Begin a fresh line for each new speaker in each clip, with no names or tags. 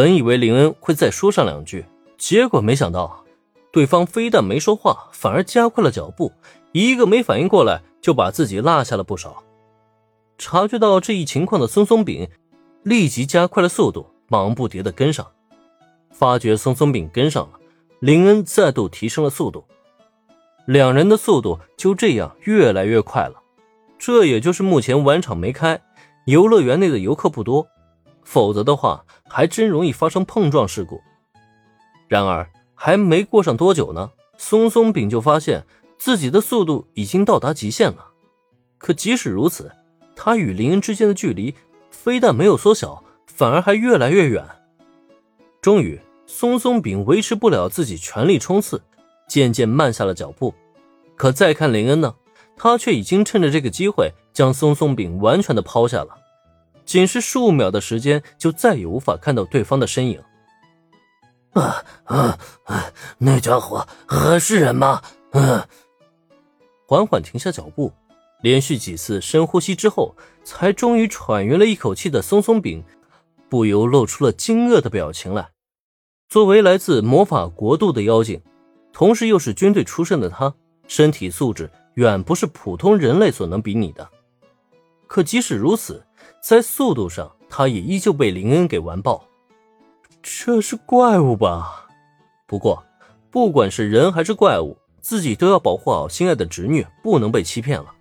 本以为林恩会再说上两句，结果没想到，对方非但没说话，反而加快了脚步，一个没反应过来，就把自己落下了不少。察觉到这一情况的松松饼，立即加快了速度，忙不迭的跟上。发觉松松饼跟上了，林恩再度提升了速度，两人的速度就这样越来越快了。这也就是目前晚场没开，游乐园内的游客不多。否则的话，还真容易发生碰撞事故。然而，还没过上多久呢，松松饼就发现自己的速度已经到达极限了。可即使如此，他与林恩之间的距离非但没有缩小，反而还越来越远。终于，松松饼维持不了自己全力冲刺，渐渐慢下了脚步。可再看林恩呢，他却已经趁着这个机会将松松饼完全的抛下了。仅是数秒的时间，就再也无法看到对方的身影。
啊啊啊！那家伙还是人吗？嗯。
缓缓停下脚步，连续几次深呼吸之后，才终于喘匀了一口气的松松饼，不由露出了惊愕的表情来。作为来自魔法国度的妖精，同时又是军队出身的他，身体素质远不是普通人类所能比拟的。可即使如此，在速度上，他也依旧被林恩给完爆。这是怪物吧？不过，不管是人还是怪物，自己都要保护好心爱的侄女，不能被欺骗了。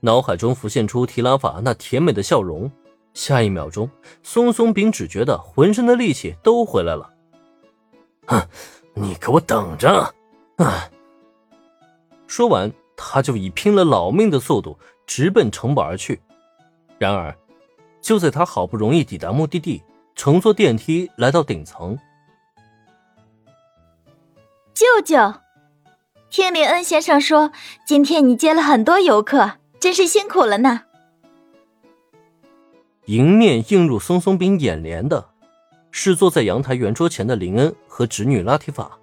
脑海中浮现出提拉法那甜美的笑容，下一秒钟，松松饼只觉得浑身的力气都回来了。
哼，你给我等着！啊！
说完，他就以拼了老命的速度直奔城堡而去。然而，就在他好不容易抵达目的地，乘坐电梯来到顶层，
舅舅，听林恩先生说，今天你接了很多游客，真是辛苦了呢。
迎面映入松松饼眼帘的，是坐在阳台圆桌前的林恩和侄女拉提法。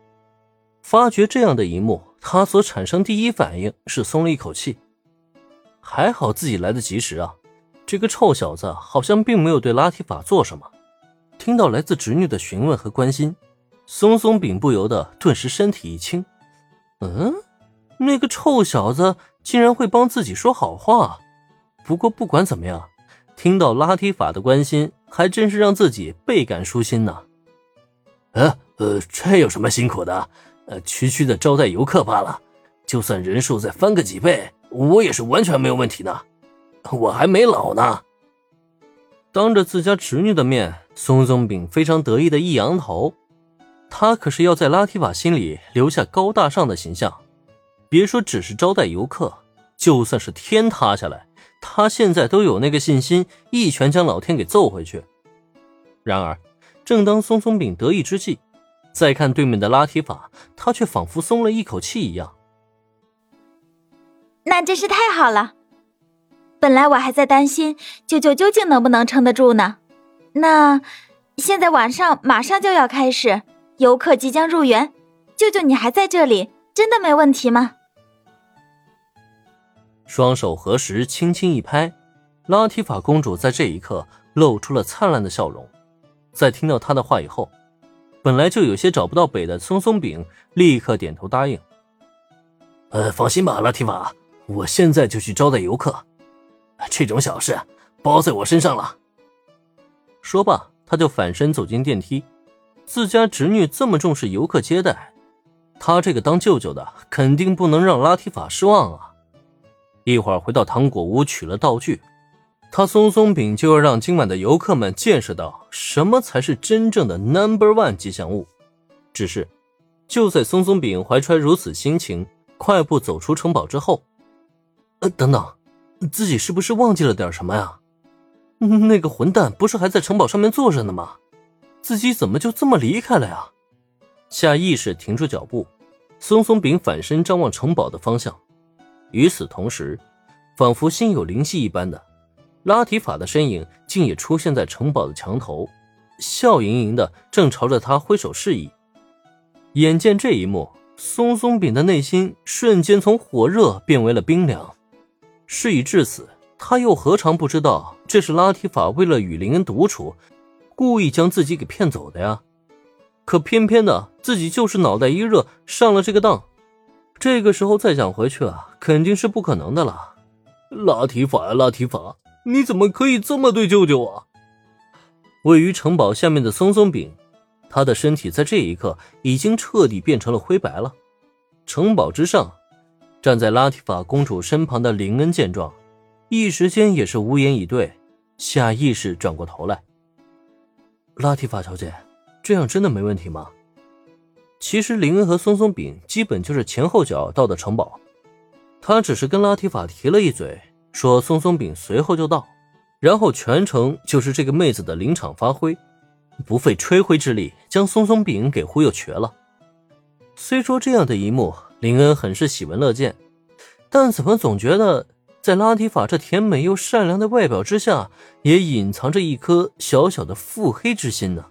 发觉这样的一幕，他所产生第一反应是松了一口气，还好自己来得及时啊。这个臭小子好像并没有对拉提法做什么。听到来自侄女的询问和关心，松松饼不由得顿时身体一轻。嗯，那个臭小子竟然会帮自己说好话。不过不管怎么样，听到拉提法的关心，还真是让自己倍感舒心呢。
呃呃，这有什么辛苦的？呃，区区的招待游客罢了。就算人数再翻个几倍，我也是完全没有问题的。我还没老呢。
当着自家侄女的面，松松饼非常得意的一扬头，他可是要在拉提法心里留下高大上的形象。别说只是招待游客，就算是天塌下来，他现在都有那个信心，一拳将老天给揍回去。然而，正当松松饼得意之际，再看对面的拉提法，他却仿佛松了一口气一样。
那真是太好了。本来我还在担心舅舅究竟能不能撑得住呢。那现在晚上马上就要开始，游客即将入园，舅舅你还在这里，真的没问题吗？
双手合十，轻轻一拍，拉提法公主在这一刻露出了灿烂的笑容。在听到他的话以后，本来就有些找不到北的松松饼立刻点头答应。
呃，放心吧，拉提法，我现在就去招待游客。这种小事包在我身上了。
说罢，他就反身走进电梯。自家侄女这么重视游客接待，他这个当舅舅的肯定不能让拉提法失望啊！一会儿回到糖果屋取了道具，他松松饼就要让今晚的游客们见识到什么才是真正的 Number One 吉祥物。只是，就在松松饼怀揣如此心情，快步走出城堡之后，呃，等等。自己是不是忘记了点什么呀？那个混蛋不是还在城堡上面坐着呢吗？自己怎么就这么离开了呀？下意识停住脚步，松松饼反身张望城堡的方向。与此同时，仿佛心有灵犀一般的拉提法的身影竟也出现在城堡的墙头，笑盈盈的正朝着他挥手示意。眼见这一幕，松松饼的内心瞬间从火热变为了冰凉。事已至此，他又何尝不知道这是拉提法为了与林恩独处，故意将自己给骗走的呀。可偏偏的自己就是脑袋一热上了这个当，这个时候再想回去啊，肯定是不可能的了。
拉提法呀，拉提法，你怎么可以这么对舅舅啊？
位于城堡下面的松松饼，他的身体在这一刻已经彻底变成了灰白了。城堡之上，站在拉提法公主身旁的林恩见状，一时间也是无言以对，下意识转过头来。拉提法小姐。这样真的没问题吗？其实林恩和松松饼基本就是前后脚到的城堡，他只是跟拉提法提了一嘴，说松松饼随后就到，然后全程就是这个妹子的临场发挥，不费吹灰之力将松松饼给忽悠瘸了。虽说这样的一幕林恩很是喜闻乐见，但怎么总觉得在拉提法这甜美又善良的外表之下，也隐藏着一颗小小的腹黑之心呢？